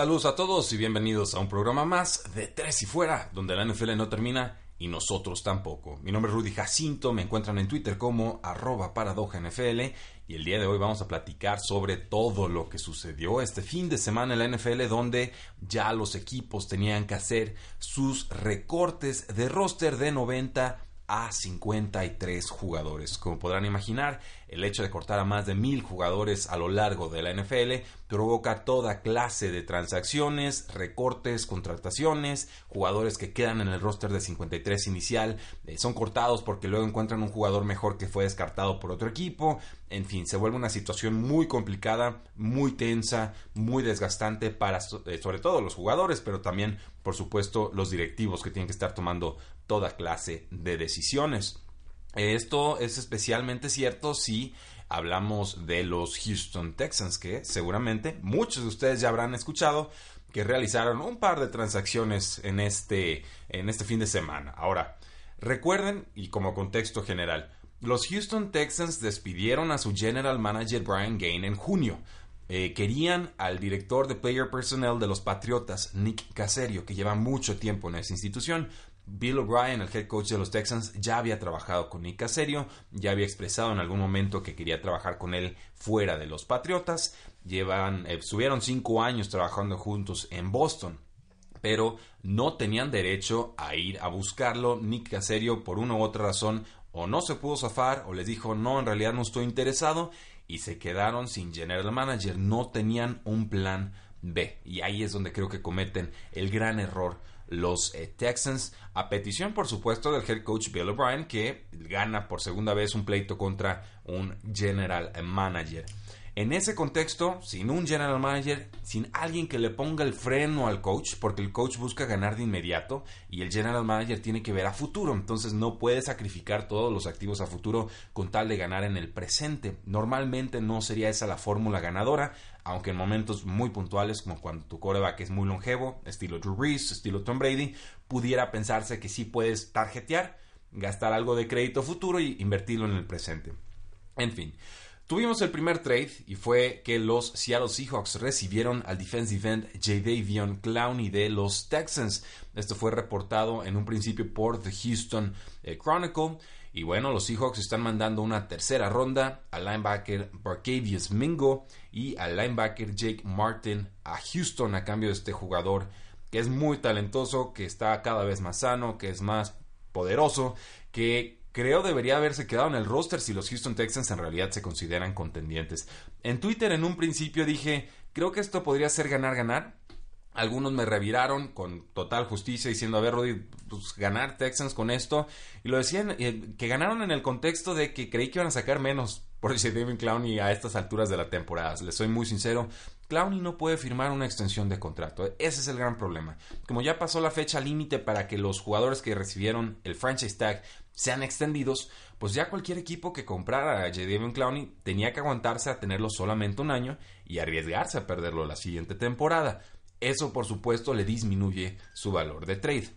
Saludos a todos y bienvenidos a un programa más de Tres y Fuera, donde la NFL no termina y nosotros tampoco. Mi nombre es Rudy Jacinto, me encuentran en Twitter como arroba NFL y el día de hoy vamos a platicar sobre todo lo que sucedió este fin de semana en la NFL donde ya los equipos tenían que hacer sus recortes de roster de 90 a 53 jugadores. Como podrán imaginar, el hecho de cortar a más de mil jugadores a lo largo de la NFL provoca toda clase de transacciones, recortes, contrataciones, jugadores que quedan en el roster de 53 inicial eh, son cortados porque luego encuentran un jugador mejor que fue descartado por otro equipo. En fin, se vuelve una situación muy complicada, muy tensa, muy desgastante para eh, sobre todo los jugadores, pero también por supuesto los directivos que tienen que estar tomando toda clase de decisiones. Esto es especialmente cierto si hablamos de los Houston Texans, que seguramente muchos de ustedes ya habrán escuchado que realizaron un par de transacciones en este, en este fin de semana. Ahora, recuerden, y como contexto general, los Houston Texans despidieron a su general manager Brian Gain en junio. Eh, querían al director de player personnel de los Patriotas, Nick Caserio, que lleva mucho tiempo en esa institución. Bill O'Brien, el head coach de los Texans, ya había trabajado con Nick Caserio, ya había expresado en algún momento que quería trabajar con él fuera de los Patriotas. Llevan, eh, estuvieron cinco años trabajando juntos en Boston, pero no tenían derecho a ir a buscarlo. Nick Caserio, por una u otra razón, o no se pudo zafar, o les dijo, no, en realidad no estoy interesado, y se quedaron sin general manager. No tenían un plan B. Y ahí es donde creo que cometen el gran error los eh, Texans, a petición por supuesto del head coach Bill O'Brien, que gana por segunda vez un pleito contra un general manager. En ese contexto, sin un general manager, sin alguien que le ponga el freno al coach, porque el coach busca ganar de inmediato y el general manager tiene que ver a futuro, entonces no puede sacrificar todos los activos a futuro con tal de ganar en el presente. Normalmente no sería esa la fórmula ganadora, aunque en momentos muy puntuales, como cuando tu coreback es muy longevo, estilo Drew Brees, estilo Tom Brady, pudiera pensarse que sí puedes tarjetear, gastar algo de crédito futuro y invertirlo en el presente. En fin. Tuvimos el primer trade y fue que los Seattle Seahawks recibieron al defensive end Jadavion Clowney de los Texans. Esto fue reportado en un principio por The Houston eh, Chronicle. Y bueno, los Seahawks están mandando una tercera ronda al linebacker Barcavius Mingo y al linebacker Jake Martin a Houston a cambio de este jugador que es muy talentoso, que está cada vez más sano, que es más poderoso, que creo debería haberse quedado en el roster si los Houston Texans en realidad se consideran contendientes. En Twitter en un principio dije, creo que esto podría ser ganar-ganar, algunos me reviraron con total justicia diciendo, a ver, Rudy, pues ganar Texans con esto. Y lo decían, eh, que ganaron en el contexto de que creí que iban a sacar menos por David Clowney a estas alturas de la temporada. Les soy muy sincero, Clowney no puede firmar una extensión de contrato. Ese es el gran problema. Como ya pasó la fecha límite para que los jugadores que recibieron el franchise tag sean extendidos, pues ya cualquier equipo que comprara a Jadavion Clowney tenía que aguantarse a tenerlo solamente un año y arriesgarse a perderlo la siguiente temporada. Eso, por supuesto, le disminuye su valor de trade.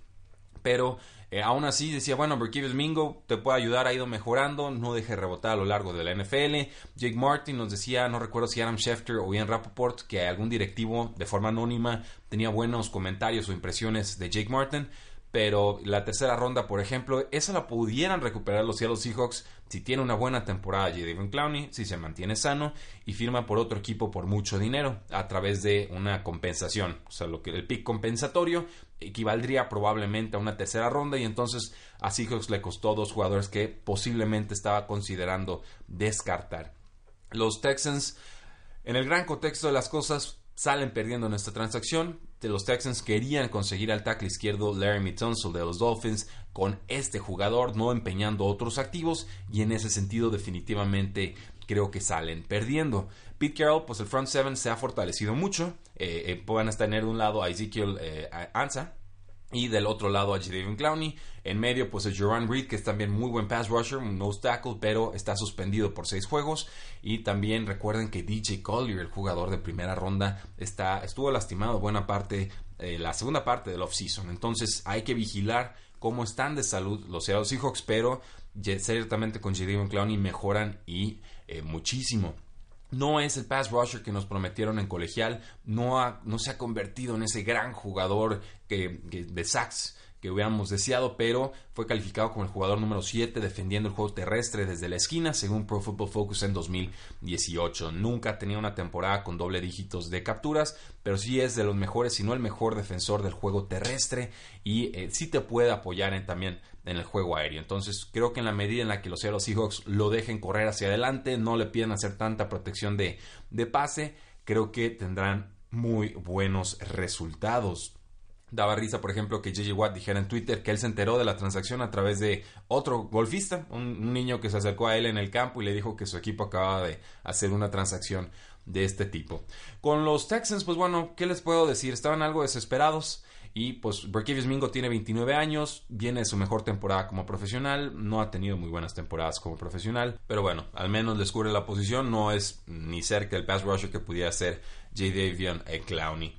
Pero eh, aún así decía, bueno, Berkevius Mingo te puede ayudar, ha ido mejorando, no deje rebotar a lo largo de la NFL. Jake Martin nos decía, no recuerdo si Adam Schefter o Ian Rappaport, que algún directivo de forma anónima tenía buenos comentarios o impresiones de Jake Martin pero la tercera ronda, por ejemplo, esa la pudieran recuperar los Seattle Seahawks si tiene una buena temporada Jadavion Clowney, si se mantiene sano y firma por otro equipo por mucho dinero a través de una compensación, o sea, lo que el pick compensatorio equivaldría probablemente a una tercera ronda y entonces a Seahawks le costó dos jugadores que posiblemente estaba considerando descartar. Los Texans en el gran contexto de las cosas salen perdiendo en esta transacción. Los Texans querían conseguir al tackle izquierdo Larry Tunsil de los Dolphins con este jugador, no empeñando otros activos, y en ese sentido definitivamente creo que salen perdiendo. Pete Carroll, pues el front seven se ha fortalecido mucho. Eh, eh, pueden tener de un lado a Ezekiel eh, Ansa, y del otro lado a Jadavion Clowney. En medio, pues es Joran Reed, que es también muy buen pass rusher, nose tackle, pero está suspendido por seis juegos. Y también recuerden que DJ Collier, el jugador de primera ronda, está, estuvo lastimado buena parte, eh, la segunda parte del offseason. Entonces hay que vigilar cómo están de salud los Seattle Seahawks, pero ciertamente con Jadavion Clowney mejoran y eh, muchísimo no es el pass rusher que nos prometieron en colegial, no, no se ha convertido en ese gran jugador que, de sacks que hubiéramos deseado, pero fue calificado como el jugador número 7 defendiendo el juego terrestre desde la esquina, según Pro Football Focus en 2018. Nunca ha tenido una temporada con doble dígitos de capturas, pero sí es de los mejores, si no el mejor defensor del juego terrestre y eh, sí te puede apoyar en, también en el juego aéreo. Entonces creo que en la medida en la que los Seattle Seahawks lo dejen correr hacia adelante, no le piden hacer tanta protección de, de pase, creo que tendrán muy buenos resultados. Daba risa, por ejemplo, que JJ Watt dijera en Twitter que él se enteró de la transacción a través de otro golfista, un, niño que se acercó a él en el campo y le dijo que su equipo acaba de hacer una transacción de este tipo. Con los Texans, pues bueno, ¿qué les puedo decir? Estaban algo desesperados. Y pues Berkevius Mingo tiene 29 años, viene su mejor temporada como profesional, no ha tenido muy buenas temporadas como profesional, pero bueno, al menos les cubre la posición, no es ni cerca el pass rusher que pudiera ser J. Davion Clowney.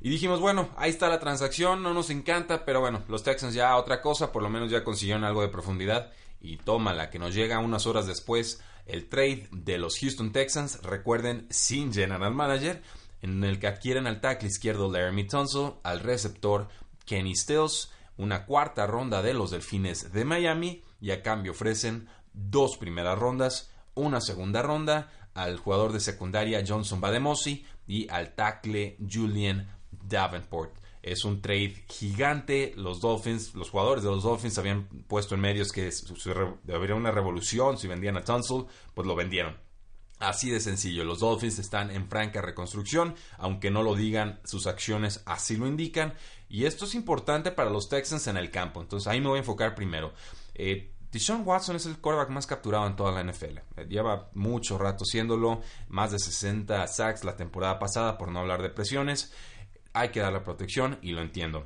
Y dijimos, bueno, ahí está la transacción, no nos encanta, pero bueno, los Texans ya otra cosa, por lo menos ya consiguieron algo de profundidad. Y tómala, que nos llega unas horas después el trade de los Houston Texans, recuerden, sin general manager, en el que adquieren al tackle izquierdo Laramie Tunsil, al receptor Kenny Stills, una cuarta ronda de los Delfines de Miami y a cambio ofrecen dos primeras rondas, una segunda ronda al jugador de secundaria Johnson Bademosi y al tackle Julian Davenport. Es un trade gigante. Los Dolphins, los jugadores de los Dolphins habían puesto en medios que habría una revolución si vendían a Tunsil, pues lo vendieron. Así de sencillo, los Dolphins están en franca reconstrucción, aunque no lo digan, sus acciones así lo indican. Y esto es importante para los Texans en el campo. Entonces ahí me voy a enfocar primero. Eh, Watson es el quarterback más capturado en toda la NFL. Eh, lleva mucho rato siéndolo, más de 60 sacks la temporada pasada, por no hablar de presiones hay que darle protección y lo entiendo.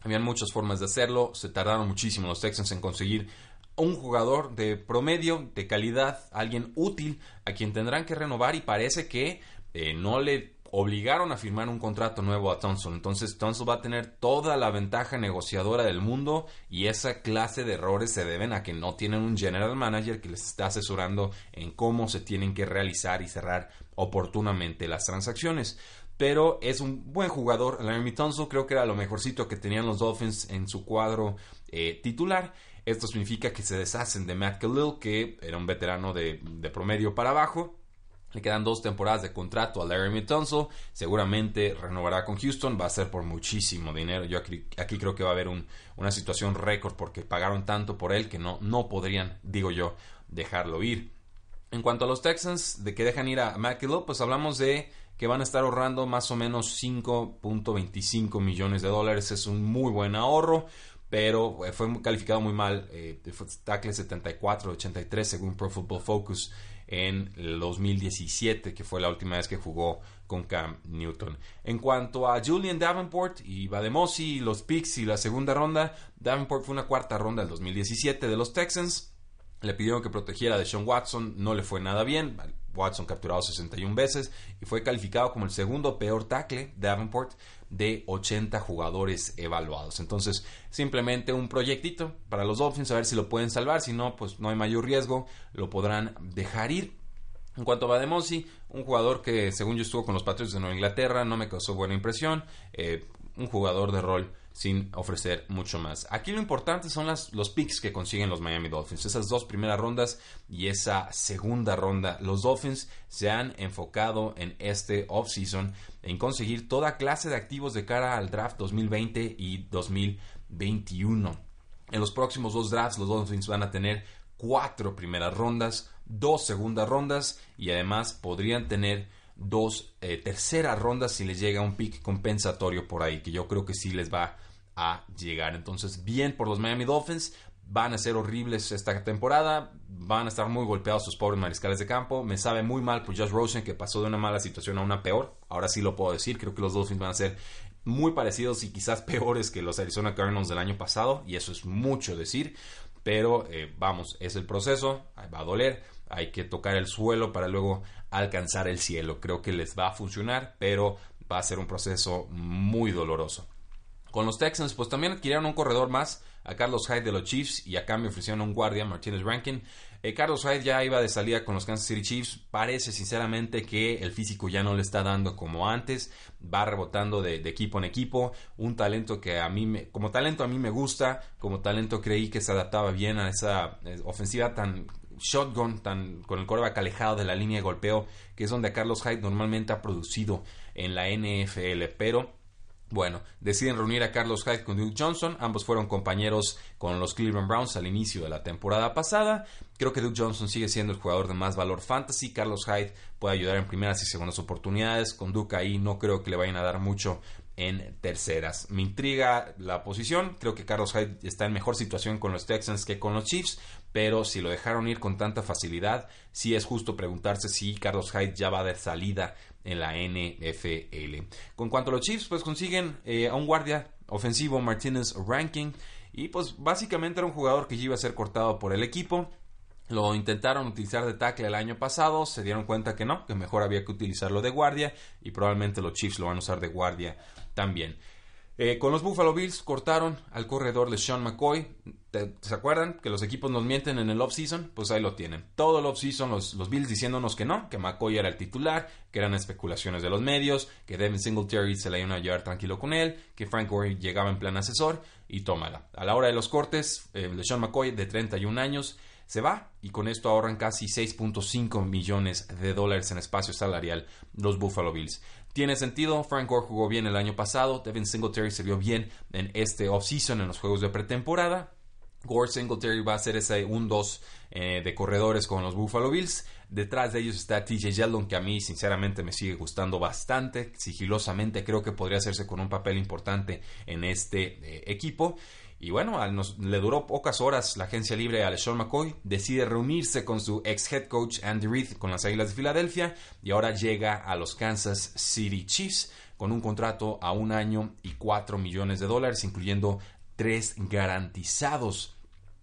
Habían muchas formas de hacerlo, se tardaron muchísimo los Texans en conseguir un jugador de promedio, de calidad, alguien útil a quien tendrán que renovar y parece que eh, no le obligaron a firmar un contrato nuevo a Thompson. Entonces Thompson va a tener toda la ventaja negociadora del mundo y esa clase de errores se deben a que no tienen un general manager que les está asesorando en cómo se tienen que realizar y cerrar oportunamente las transacciones pero es un buen jugador. Larry Tunsil creo que era lo mejorcito que tenían los Dolphins en su cuadro eh, titular. Esto significa que se deshacen de Matt Khalil, que era un veterano de, promedio para abajo. Le quedan dos temporadas de contrato a Larry Tunsil. Seguramente renovará con Houston. Va a ser por muchísimo dinero. Yo aquí, creo que va a haber una situación récord porque pagaron tanto por él que no, no podrían, digo yo, dejarlo ir. En cuanto a los Texans, de que dejan ir a Khalil, pues hablamos de que van a estar ahorrando más o menos 5.25 millones de dólares. Es un muy buen ahorro, pero eh, fue calificado muy mal. Eh, tackle 74-83 según Pro Football Focus en el 2017, que fue la última vez que jugó con Cam Newton. En cuanto a Julian Davenport y Bademosi, los picks y la segunda ronda, Davenport fue una cuarta ronda del 2017 de los Texans. Le pidieron que protegiera a Deshaun Watson, no le fue nada bien. Watson capturado 61 veces y fue calificado como el segundo peor tackle Davenport de 80 jugadores evaluados. Entonces, simplemente un proyectito para los Dolphins, a ver si lo pueden salvar. Si no, pues no hay mayor riesgo, lo podrán dejar ir. En cuanto a Bademosi, un jugador que según yo estuvo con los Patriots de Nueva Inglaterra, no me causó buena impresión. Eh, un jugador de rol sin ofrecer mucho más. Aquí lo importante son las, los picks que consiguen los Miami Dolphins. Esas dos primeras rondas y esa segunda ronda. Los Dolphins se han enfocado en este offseason en conseguir toda clase de activos de cara al draft 2020 y 2021. En los próximos dos drafts los Dolphins van a tener cuatro primeras rondas, dos segundas rondas y además podrían tener dos eh, terceras rondas si les llega un pick compensatorio por ahí, que yo creo que sí les va a llegar. Entonces, bien por los Miami Dolphins. Van a ser horribles esta temporada. Van a estar muy golpeados sus pobres mariscales de campo. Me sabe muy mal por Josh Rosen, que pasó de una mala situación a una peor. Ahora sí lo puedo decir. Creo que los Dolphins van a ser muy parecidos y quizás peores que los Arizona Cardinals del año pasado. Y eso es mucho decir. Pero eh, vamos, es el proceso. Va a doler. Hay que tocar el suelo para luego alcanzar el cielo. Creo que les va a funcionar, pero va a ser un proceso muy doloroso. Con los Texans, pues también adquirieron un corredor más, a Carlos Hyde de los Chiefs, y a cambio ofrecieron un guardia, Martínez Rankin. Eh, Carlos Hyde ya iba de salida con los Kansas City Chiefs. Parece sinceramente que el físico ya no le está dando como antes. Va rebotando de, equipo en equipo. Un talento que a mí, me, como talento a mí me gusta. Como talento creí que se adaptaba bien a esa eh, ofensiva tan shotgun, tan, con el coreback alejado de la línea de golpeo, que es donde Carlos Hyde normalmente ha producido en la NFL. Pero bueno, deciden reunir a Carlos Hyde con Duke Johnson. Ambos fueron compañeros con los Cleveland Browns al inicio de la temporada pasada. Creo que Duke Johnson sigue siendo el jugador de más valor fantasy. Carlos Hyde puede ayudar en primeras y segundas oportunidades. Con Duke ahí no creo que le vayan a dar mucho en terceras. Me intriga la posición. Creo que Carlos Hyde está en mejor situación con los Texans que con los Chiefs. Pero si lo dejaron ir con tanta facilidad, sí es justo preguntarse si Carlos Hyde ya va de salida en la NFL. Con cuanto a los Chiefs, pues consiguen eh, a un guardia ofensivo, Martinez Ranking, y pues básicamente era un jugador que ya iba a ser cortado por el equipo. Lo intentaron utilizar de tackle el año pasado, se dieron cuenta que no, que mejor había que utilizarlo de guardia y probablemente los Chiefs lo van a usar de guardia también. Eh, con los Buffalo Bills cortaron al corredor de Sean McCoy. ¿Se acuerdan que los equipos nos mienten en el off-season? Pues ahí lo tienen. Todo el off-season los, los, Bills diciéndonos que no, que McCoy era el titular, que eran especulaciones de los medios, que Devin Singletary se la iban a llevar tranquilo con él, que Frank Gore llegaba en plan asesor y tómala. A la hora de los cortes, eh, Sean McCoy de 31 años se va y con esto ahorran casi 6.5 millones de dólares en espacio salarial los Buffalo Bills. Tiene sentido, Frank Gore jugó bien el año pasado, Devin Singletary se vio bien en este offseason en los juegos de pretemporada. Gore Singletary va a ser ese 1-2 eh, de corredores con los Buffalo Bills. Detrás de ellos está TJ Yeldon, que a mí sinceramente me sigue gustando bastante. Sigilosamente creo que podría hacerse con un papel importante en este eh, equipo. Y bueno, le duró pocas horas la agencia libre a LeSean McCoy, decide reunirse con su ex head coach Andy Reid con las Águilas de Filadelfia y ahora llega a los Kansas City Chiefs con un contrato a un año y cuatro millones de dólares, incluyendo tres garantizados.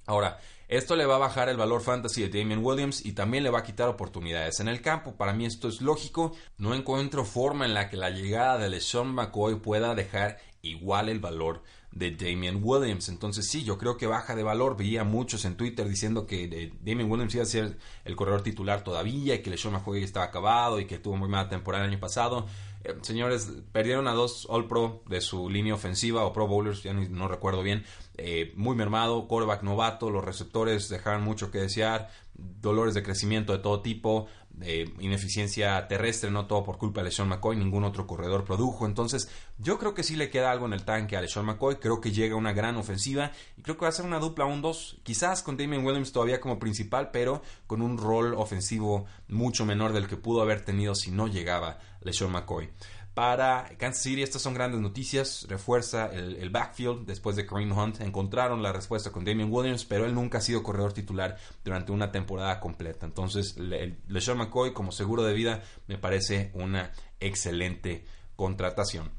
Ahora, esto le va a bajar el valor fantasy de Damian Williams y también le va a quitar oportunidades en el campo. Para mí esto es lógico. No encuentro forma en la que la llegada de LeSean McCoy pueda dejar igual el valor de Damian Williams. Entonces sí, yo creo que baja de valor. Veía muchos en Twitter diciendo que eh, Damian Williams iba a ser el corredor titular todavía y que LeSean McCoy estaba acabado y que tuvo muy mala temporada el año pasado. Eh, señores, perdieron a dos All Pro de su línea ofensiva o Pro Bowlers, ya no, recuerdo bien. Eh, muy mermado, quarterback novato, los receptores dejaron mucho que desear, dolores de crecimiento de todo tipo ineficiencia terrestre, no todo por culpa de LeSean McCoy, ningún otro corredor produjo. Entonces, yo creo que sí le queda algo en el tanque a LeSean McCoy. Creo que llega una gran ofensiva y creo que va a ser una dupla 1-2. Quizás con Damien Williams todavía como principal, pero con un rol ofensivo mucho menor del que pudo haber tenido si no llegaba LeSean McCoy. Para Kansas City, estas son grandes noticias. Refuerza el, backfield después de Kareem Hunt. Encontraron la respuesta con Damien Williams, pero él nunca ha sido corredor titular durante una temporada completa. Entonces, LeSean McCoy como seguro de vida me parece una excelente contratación.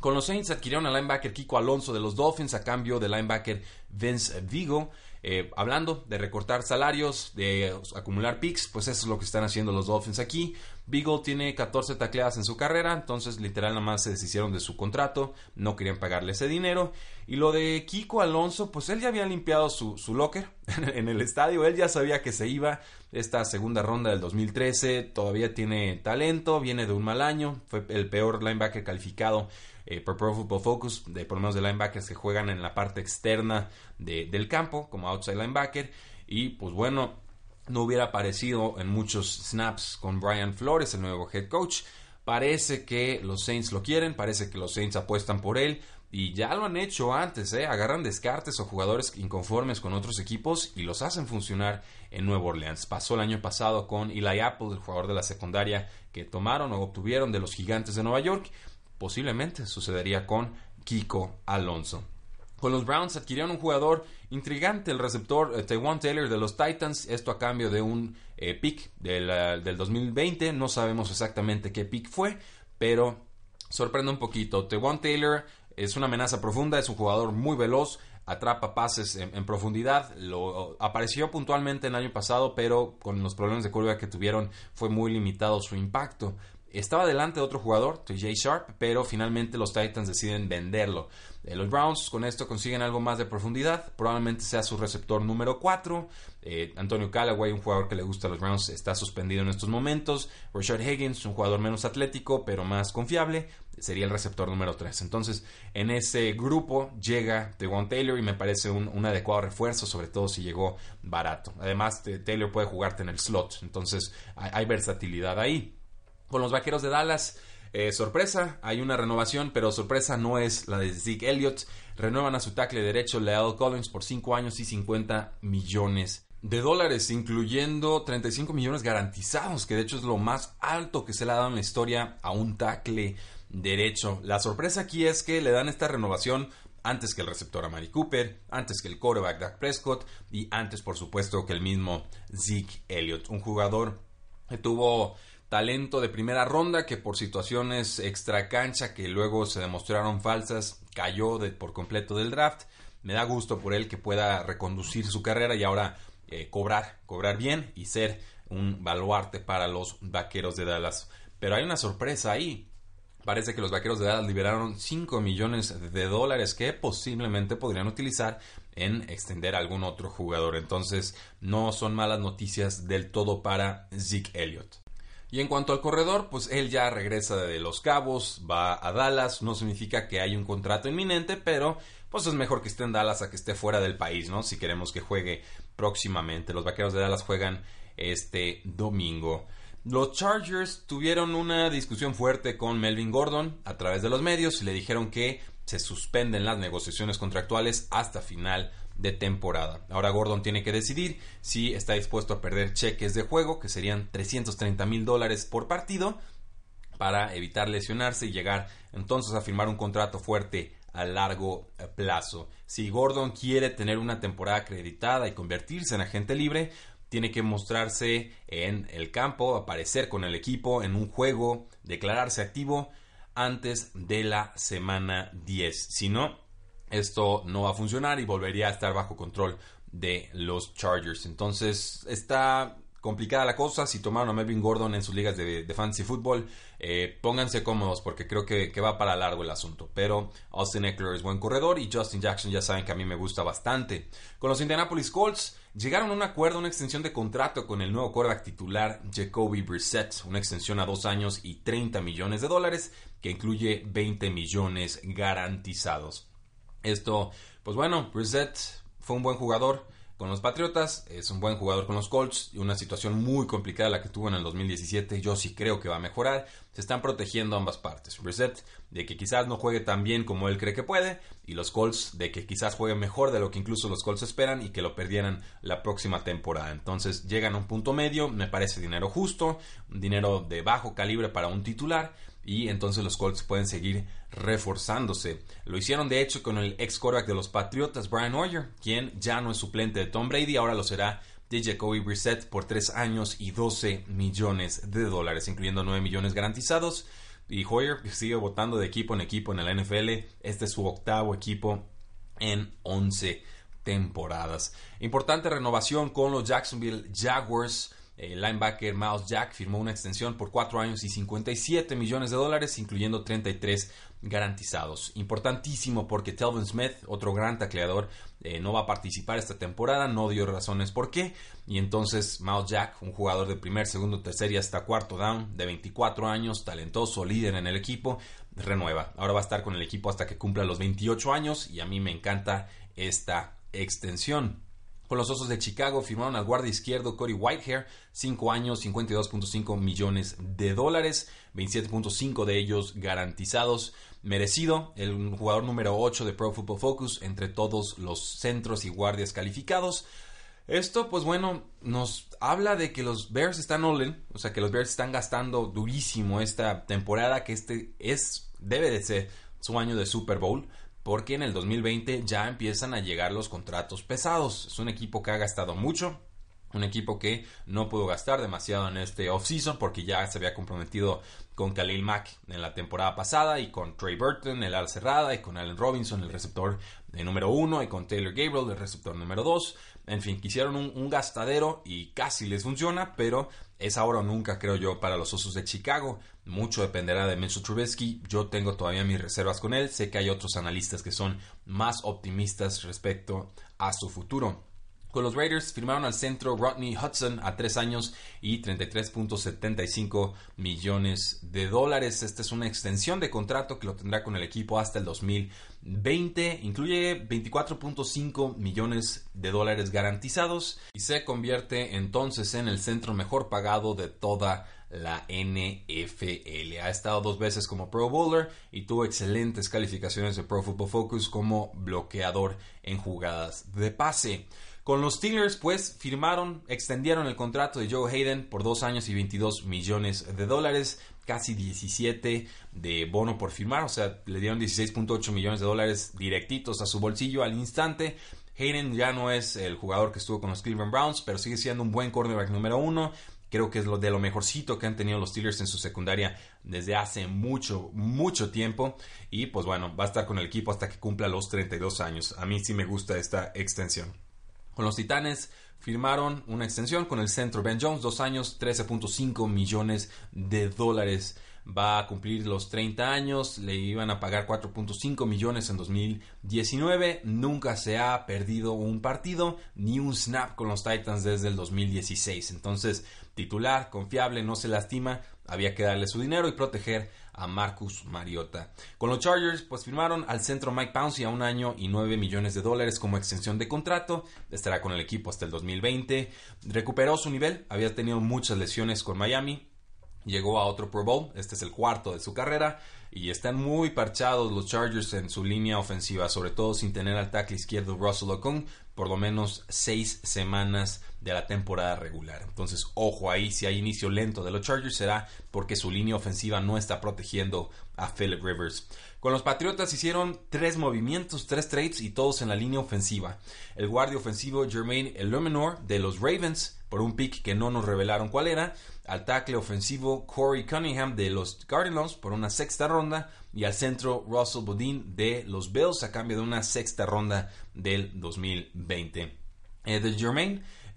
Con los Saints adquirieron al linebacker Kiko Alonso de los Dolphins a cambio del linebacker Vince Vigo. Eh, hablando de recortar salarios, de acumular picks, pues eso es lo que están haciendo los Dolphins aquí. Beagle tiene 14 tacleadas en su carrera, entonces literal nada más se deshicieron de su contrato, no querían pagarle ese dinero. Y lo de Kiko Alonso, pues él ya había limpiado su, su locker en el estadio, él ya sabía que se iba esta segunda ronda del 2013, todavía tiene talento, viene de un mal año, fue el peor linebacker calificado eh, por Pro Football Focus, de por lo menos de linebackers que juegan en la parte externa del campo, como outside linebacker. Y pues bueno, no hubiera aparecido en muchos snaps con Brian Flores, el nuevo head coach. Parece que los Saints lo quieren, parece que los Saints apuestan por él, y ya lo han hecho antes, ¿eh? agarran descartes o jugadores inconformes con otros equipos y los hacen funcionar en Nueva Orleans. Pasó el año pasado con Eli Apple, el jugador de la secundaria que tomaron o obtuvieron de los gigantes de Nueva York. Posiblemente sucedería con Kiko Alonso. Con los Browns adquirieron un jugador intrigante, el receptor eh, Taiwan Taylor de los Titans, esto a cambio de un eh, pick del, del 2020, no sabemos exactamente qué pick fue, pero sorprende un poquito. Taiwan Taylor es una amenaza profunda, es un jugador muy veloz, atrapa pases en, profundidad. Lo, apareció puntualmente el año pasado, pero con los problemas de curva que tuvieron fue muy limitado su impacto. Estaba delante de otro jugador, TJ Sharp, pero finalmente los Titans deciden venderlo. Eh, los Browns con esto consiguen algo más de profundidad, probablemente sea su receptor número 4. Eh, Antonio Callaway, un jugador que le gusta a los Browns, está suspendido en estos momentos. Rashad Higgins, un jugador menos atlético, pero más confiable, sería el receptor número 3. Entonces, en ese grupo llega Devon Taylor y me parece un, adecuado refuerzo, sobre todo si llegó barato. Además, Taylor puede jugarte en el slot, entonces hay versatilidad ahí. Con los Vaqueros de Dallas, eh, sorpresa, hay una renovación, pero sorpresa no es la de Zeke Elliott. Renuevan a su tackle derecho Leal Collins por 5 años y 50 millones de dólares, incluyendo 35 millones garantizados, que de hecho es lo más alto que se le ha dado en la historia a un tackle derecho. La sorpresa aquí es que le dan esta renovación antes que el receptor a Mari Cooper, antes que el quarterback Dak Prescott y antes, por supuesto, que el mismo Zeke Elliott, un jugador que tuvo talento de primera ronda que por situaciones extra cancha que luego se demostraron falsas cayó por completo del draft. Me da gusto por él que pueda reconducir su carrera y ahora eh, cobrar, cobrar bien y ser un baluarte para los vaqueros de Dallas. Pero hay una sorpresa ahí. Parece que los vaqueros de Dallas liberaron 5 millones de dólares que posiblemente podrían utilizar en extender a algún otro jugador. Entonces, no son malas noticias del todo para Zeke Elliott. Y en cuanto al corredor, pues él ya regresa de Los Cabos, va a Dallas, no significa que hay un contrato inminente, pero pues es mejor que esté en Dallas a que esté fuera del país, ¿no? Si queremos que juegue próximamente. Los Vaqueros de Dallas juegan este domingo. Los Chargers tuvieron una discusión fuerte con Melvin Gordon a través de los medios y le dijeron que se suspenden las negociaciones contractuales hasta final de temporada. Ahora Gordon tiene que decidir si está dispuesto a perder cheques de juego, que serían 330 mil dólares por partido, para evitar lesionarse y llegar entonces a firmar un contrato fuerte a largo plazo. Si Gordon quiere tener una temporada acreditada y convertirse en agente libre, tiene que mostrarse en el campo, aparecer con el equipo en un juego, declararse activo antes de la semana 10. Si no, esto no va a funcionar y volvería a estar bajo control de los Chargers. Entonces está complicada la cosa. Si tomaron a Melvin Gordon en sus ligas de, fantasy fútbol, eh, pónganse cómodos porque creo que, va para largo el asunto. Pero Austin Eckler es buen corredor y Justin Jackson ya saben que a mí me gusta bastante. Con los Indianapolis Colts llegaron a un acuerdo, una extensión de contrato con el nuevo quarterback titular Jacoby Brissett, una extensión a dos años y 30 millones de dólares que incluye 20 millones garantizados. Esto, pues bueno, Brissett fue un buen jugador con los Patriotas, es un buen jugador con los Colts, una situación muy complicada la que tuvo en el 2017, yo sí creo que va a mejorar, se están protegiendo ambas partes, Brissett de que quizás no juegue tan bien como él cree que puede, y los Colts de que quizás juegue mejor de lo que incluso los Colts esperan y que lo perdieran la próxima temporada, entonces llegan a un punto medio, me parece dinero justo, dinero de bajo calibre para un titular, y entonces los Colts pueden seguir reforzándose. Lo hicieron de hecho con el ex quarterback de los Patriotas, Brian Hoyer, quien ya no es suplente de Tom Brady, ahora lo será de Jacoby Brissett por 3 años y 12 millones de dólares, incluyendo 9 millones garantizados. Y Hoyer sigue votando de equipo en equipo en la NFL. Este es su octavo equipo en 11 temporadas. Importante renovación con los Jacksonville Jaguars. El linebacker Miles Jack firmó una extensión por 4 años y 57 millones de dólares, incluyendo 33 garantizados. Importantísimo porque Telvin Smith, otro gran tacleador, eh, no va a participar esta temporada, no dio razones por qué. Y entonces Miles Jack, un jugador de primer, segundo, tercer y hasta cuarto down, de 24 años, talentoso, líder en el equipo, renueva. Ahora va a estar con el equipo hasta que cumpla los 28 años y a mí me encanta esta extensión. Con los Osos de Chicago firmaron al guardia izquierdo Cody Whitehair, 5 años, 52.5 millones de dólares, 27.5 de ellos garantizados. Merecido, el jugador número 8 de Pro Football Focus entre todos los centros y guardias calificados. Esto, pues bueno, nos habla de que los Bears están all o sea que los Bears están gastando durísimo esta temporada, que este es, debe de ser su año de Super Bowl, porque en el 2020 ya empiezan a llegar los contratos pesados. Es un equipo que ha gastado mucho, un equipo que no pudo gastar demasiado en este offseason porque ya se había comprometido con Khalil Mack en la temporada pasada y con Trey Burton, el ala cerrada, y con Allen Robinson, el receptor de número uno, y con Taylor Gabriel, el receptor número dos. En fin, quisieron un, gastadero y casi les funciona, pero es ahora o nunca, creo yo, para los Osos de Chicago. Mucho dependerá de Mitchell Trubisky. Yo tengo todavía mis reservas con él. Sé que hay otros analistas que son más optimistas respecto a su futuro. Con los Raiders firmaron al centro Rodney Hudson a tres años y 33.75 millones de dólares. Esta es una extensión de contrato que lo tendrá con el equipo hasta el 2020. Incluye 24.5 millones de dólares garantizados y se convierte entonces en el centro mejor pagado de toda la NFL. Ha estado dos veces como Pro Bowler y tuvo excelentes calificaciones de Pro Football Focus como bloqueador en jugadas de pase. Con los Steelers, pues, firmaron, extendieron el contrato de Joe Hayden por dos años y 22 millones de dólares, casi 17 de bono por firmar, o sea, le dieron 16.8 millones de dólares directitos a su bolsillo al instante. Hayden ya no es el jugador que estuvo con los Cleveland Browns, pero sigue siendo un buen cornerback número uno. Creo que es lo de lo mejorcito que han tenido los Steelers en su secundaria desde hace mucho, mucho tiempo. Y pues bueno, va a estar con el equipo hasta que cumpla los 32 años. A mí sí me gusta esta extensión. Con los Titanes firmaron una extensión con el centro Ben Jones, dos años, 13.5 millones de dólares. Va a cumplir los 30 años, le iban a pagar 4.5 millones en 2019. Nunca se ha perdido un partido ni un snap con los Titans desde el 2016. Entonces, titular, confiable, no se lastima, había que darle su dinero y proteger a Marcus Mariota. Con los Chargers, pues firmaron al centro Mike Pouncey a un año y 9 millones de dólares como extensión de contrato. Estará con el equipo hasta el 2020. Recuperó su nivel, había tenido muchas lesiones con Miami. Llegó a otro Pro Bowl, este es el cuarto de su carrera y están muy parchados los Chargers en su línea ofensiva, sobre todo sin tener al tackle izquierdo Russell Okung por lo menos seis semanas de la temporada regular. Entonces, ojo ahí, si hay inicio lento de los Chargers será porque su línea ofensiva no está protegiendo a Philip Rivers. Con los Patriotas hicieron tres movimientos, tres trades y todos en la línea ofensiva. El guardia ofensivo Jermaine Illuminor de los Ravens por un pick que no nos revelaron cuál era, al tackle ofensivo Corey Cunningham de los Cardinals por una sexta ronda y al centro Russell Bodine de los Bills a cambio de una sexta ronda del 2020. Eh, de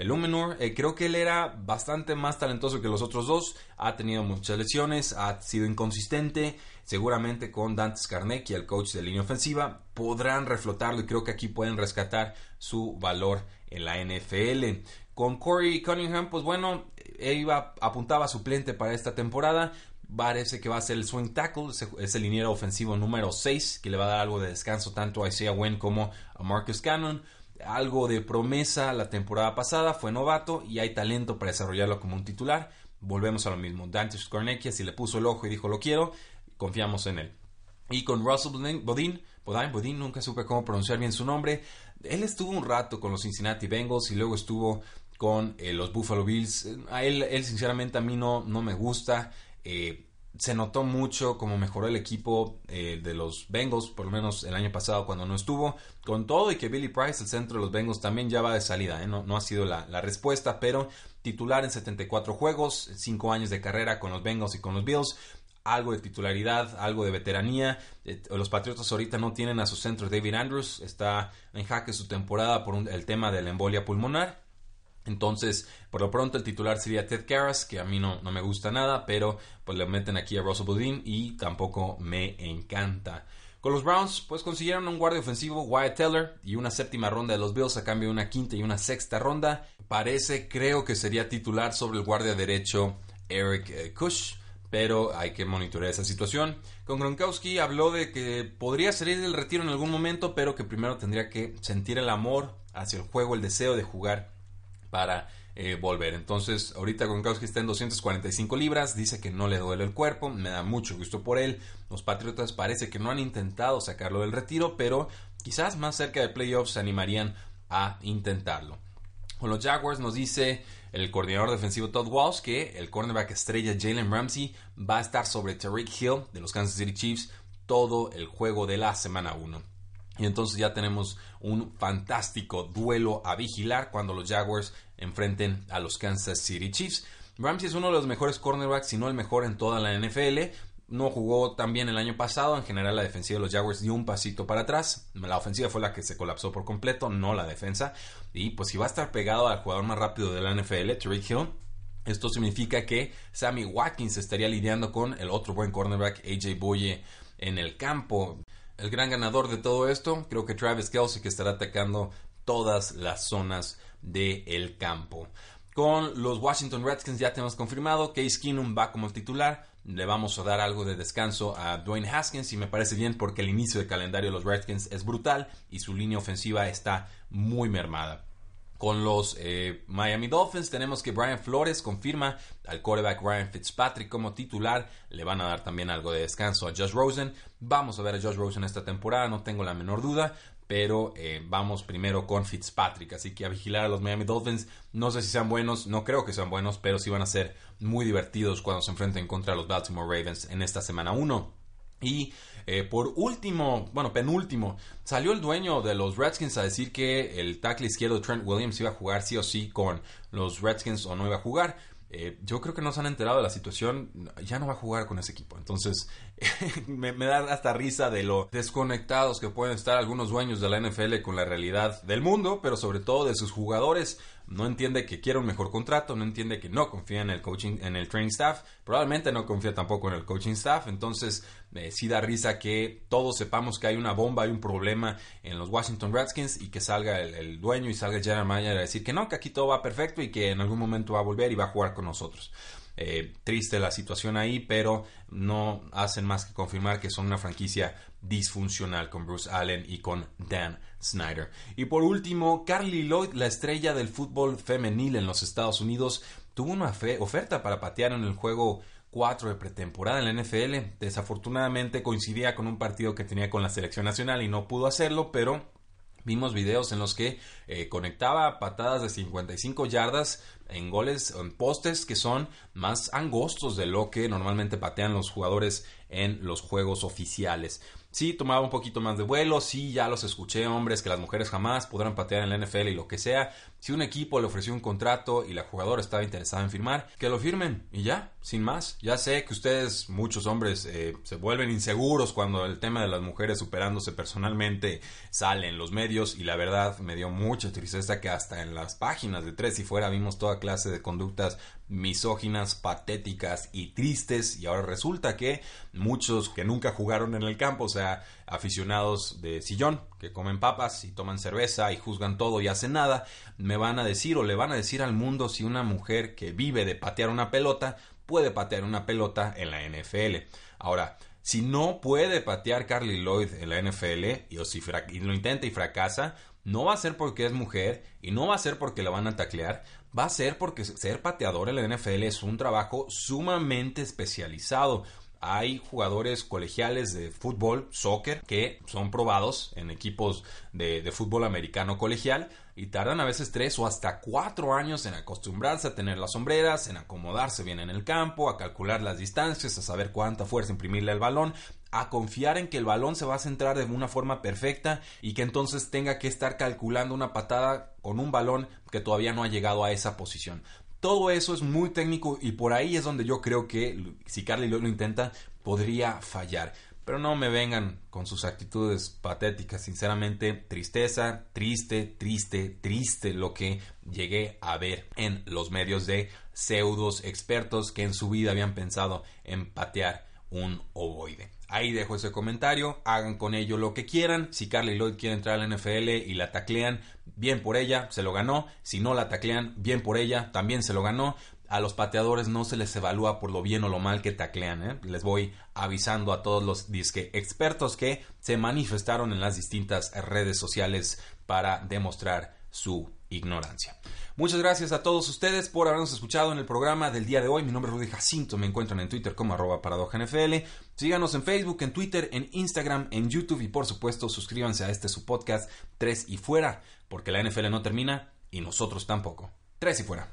el Luminor, eh, creo que él era bastante más talentoso que los otros dos, ha tenido muchas lesiones, ha sido inconsistente, seguramente con Dante Scarnecchia, el coach de línea ofensiva, podrán reflotarlo y creo que aquí pueden rescatar su valor en la NFL. Con Corey Cunningham, pues bueno, él iba, apuntaba suplente para esta temporada, Parece que va a ser el swing tackle, es el liniero ofensivo número 6, que le va a dar algo de descanso tanto a Isaiah Wynn como a Marcus Cannon. Algo de promesa la temporada pasada, fue novato y hay talento para desarrollarlo como un titular. Volvemos a lo mismo. Dante Skornecchia, si le puso el ojo y dijo lo quiero, confiamos en él. Y con Russell Bodin, Bodine, Bodine, nunca supe cómo pronunciar bien su nombre. Él estuvo un rato con los Cincinnati Bengals y luego estuvo con eh, los Buffalo Bills. A él, él sinceramente a mí no, no me gusta. Eh, se notó mucho cómo mejoró el equipo eh, de los Bengals, por lo menos el año pasado cuando no estuvo. Con todo y que Billy Price, el centro de los Bengals, también ya va de salida. ¿eh? No, ha sido la, respuesta, pero titular en 74 juegos, 5 años de carrera con los Bengals y con los Bills. Algo de titularidad, algo de veteranía. los Patriotas ahorita no tienen a su centro David Andrews. Está en jaque su temporada por el tema de la embolia pulmonar. Entonces, por lo pronto el titular sería Ted Karras, que a mí no, no me gusta nada, pero pues le meten aquí a Russell Budin y tampoco me encanta. Con los Browns, pues consiguieron un guardia ofensivo, Wyatt Teller, y una séptima ronda de los Bills a cambio de una quinta y una sexta ronda. Parece, creo que sería titular sobre el guardia derecho Eric eh, Kush, pero hay que monitorear esa situación. Con Gronkowski habló de que podría salir del retiro en algún momento, pero que primero tendría que sentir el amor hacia el juego, el deseo de jugar para eh, volver. Entonces, ahorita Gronkowski está en 245 libras, dice que no le duele el cuerpo, me da mucho gusto por él. Los Patriotas parece que no han intentado sacarlo del retiro, pero quizás más cerca de playoffs se animarían a intentarlo. Con los Jaguars nos dice el coordinador defensivo Todd Walsh que el cornerback estrella Jalen Ramsey va a estar sobre Tariq Hill de los Kansas City Chiefs todo el juego de la semana 1. Y entonces ya tenemos un fantástico duelo a vigilar cuando los Jaguars enfrenten a los Kansas City Chiefs. Ramsey es uno de los mejores cornerbacks, si no el mejor en toda la NFL. No jugó tan bien el año pasado. En general, la defensiva de los Jaguars dio un pasito para atrás. La ofensiva fue la que se colapsó por completo, no la defensa. Y pues si va a estar pegado al jugador más rápido de la NFL, Tariq Hill, esto significa que Sammy Watkins estaría lidiando con el otro buen cornerback, AJ Boye, en el campo. El gran ganador de todo esto, creo que Travis Kelsey, que estará atacando todas las zonas del campo. Con los Washington Redskins ya tenemos confirmado que Keenum va como titular. Le vamos a dar algo de descanso a Dwayne Haskins y me parece bien porque el inicio de calendario de los Redskins es brutal y su línea ofensiva está muy mermada. Con los eh, Miami Dolphins tenemos que Brian Flores confirma al quarterback Ryan Fitzpatrick como titular. Le van a dar también algo de descanso a Josh Rosen. Vamos a ver a Josh Rosen esta temporada, no tengo la menor duda. Pero eh, vamos primero con Fitzpatrick. Así que a vigilar a los Miami Dolphins. No sé si sean buenos, no creo que sean buenos, pero sí van a ser muy divertidos cuando se enfrenten contra los Baltimore Ravens en esta semana 1. Y eh, por último, bueno, penúltimo, salió el dueño de los Redskins a decir que el tackle izquierdo Trent Williams iba a jugar sí o sí con los Redskins o no iba a jugar. Eh, yo creo que no se han enterado de la situación, ya no va a jugar con ese equipo. Entonces, me, me, da hasta risa de lo desconectados que pueden estar algunos dueños de la NFL con la realidad del mundo, pero sobre todo de sus jugadores no entiende que quiere un mejor contrato, no entiende que no confía en el coaching, en el training staff, probablemente no confía tampoco en el coaching staff, entonces eh, sí da risa que todos sepamos que hay una bomba, hay un problema en los Washington Redskins y que salga el, dueño y salga Manager a decir que no, que aquí todo va perfecto y que en algún momento va a volver y va a jugar con nosotros. Eh, triste la situación ahí, pero no hacen más que confirmar que son una franquicia disfuncional con Bruce Allen y con Dan Snyder. Y por último, Carly Lloyd, la estrella del fútbol femenil en los Estados Unidos, tuvo una oferta para patear en el juego 4 de pretemporada en la NFL. Desafortunadamente coincidía con un partido que tenía con la selección nacional y no pudo hacerlo, pero Vimos videos en los que eh, conectaba patadas de 55 yardas en goles, en postes que son más angostos de lo que normalmente patean los jugadores en los juegos oficiales. Sí, tomaba un poquito más de vuelo, sí, ya los escuché, hombres, que las mujeres jamás podrán patear en la NFL y lo que sea. Si un equipo le ofreció un contrato y la jugadora estaba interesada en firmar, que lo firmen y ya, sin más. Ya sé que ustedes, muchos hombres, eh, se vuelven inseguros cuando el tema de las mujeres superándose personalmente sale en los medios y la verdad me dio mucha tristeza que hasta en las páginas de tres y fuera vimos toda clase de conductas misóginas, patéticas y tristes y ahora resulta que muchos que nunca jugaron en el campo, o sea, aficionados de sillón, que comen papas y toman cerveza y juzgan todo y hacen nada, me van a decir o le van a decir al mundo si una mujer que vive de patear una pelota puede patear una pelota en la NFL. Ahora, si no puede patear Carly Lloyd en la NFL y, o si lo intenta y fracasa, no va a ser porque es mujer y no va a ser porque la van a taclear, va a ser porque ser pateador en la NFL es un trabajo sumamente especializado. Hay jugadores colegiales de fútbol, soccer, que son probados en equipos de, fútbol americano colegial y tardan a veces tres o hasta cuatro años en acostumbrarse a tener las sombreras, en acomodarse bien en el campo, a calcular las distancias, a saber cuánta fuerza imprimirle al balón, a confiar en que el balón se va a centrar de una forma perfecta y que entonces tenga que estar calculando una patada con un balón que todavía no ha llegado a esa posición. Todo eso es muy técnico y por ahí es donde yo creo que si Carly lo intenta podría fallar. Pero no me vengan con sus actitudes patéticas. Sinceramente, tristeza, triste, triste, triste lo que llegué a ver en los medios de pseudos expertos que en su vida habían pensado en patear un ovoide. Ahí dejo ese comentario, hagan con ello lo que quieran. Si Carly Lloyd quiere entrar a la NFL y la taclean, bien por ella, se lo ganó. Si no la taclean, bien por ella, también se lo ganó. A los pateadores no se les evalúa por lo bien o lo mal que taclean. ¿eh? Les voy avisando a todos los disque expertos que se manifestaron en las distintas redes sociales para demostrar su ignorancia. Muchas gracias a todos ustedes por habernos escuchado en el programa del día de hoy. Mi nombre es Rudy Jacinto, me encuentran en Twitter como arroba paradojnfl. Síganos en Facebook, en Twitter, en Instagram, en YouTube y por supuesto suscríbanse a este su podcast 3 y fuera, porque la NFL no termina y nosotros tampoco. 3 y fuera.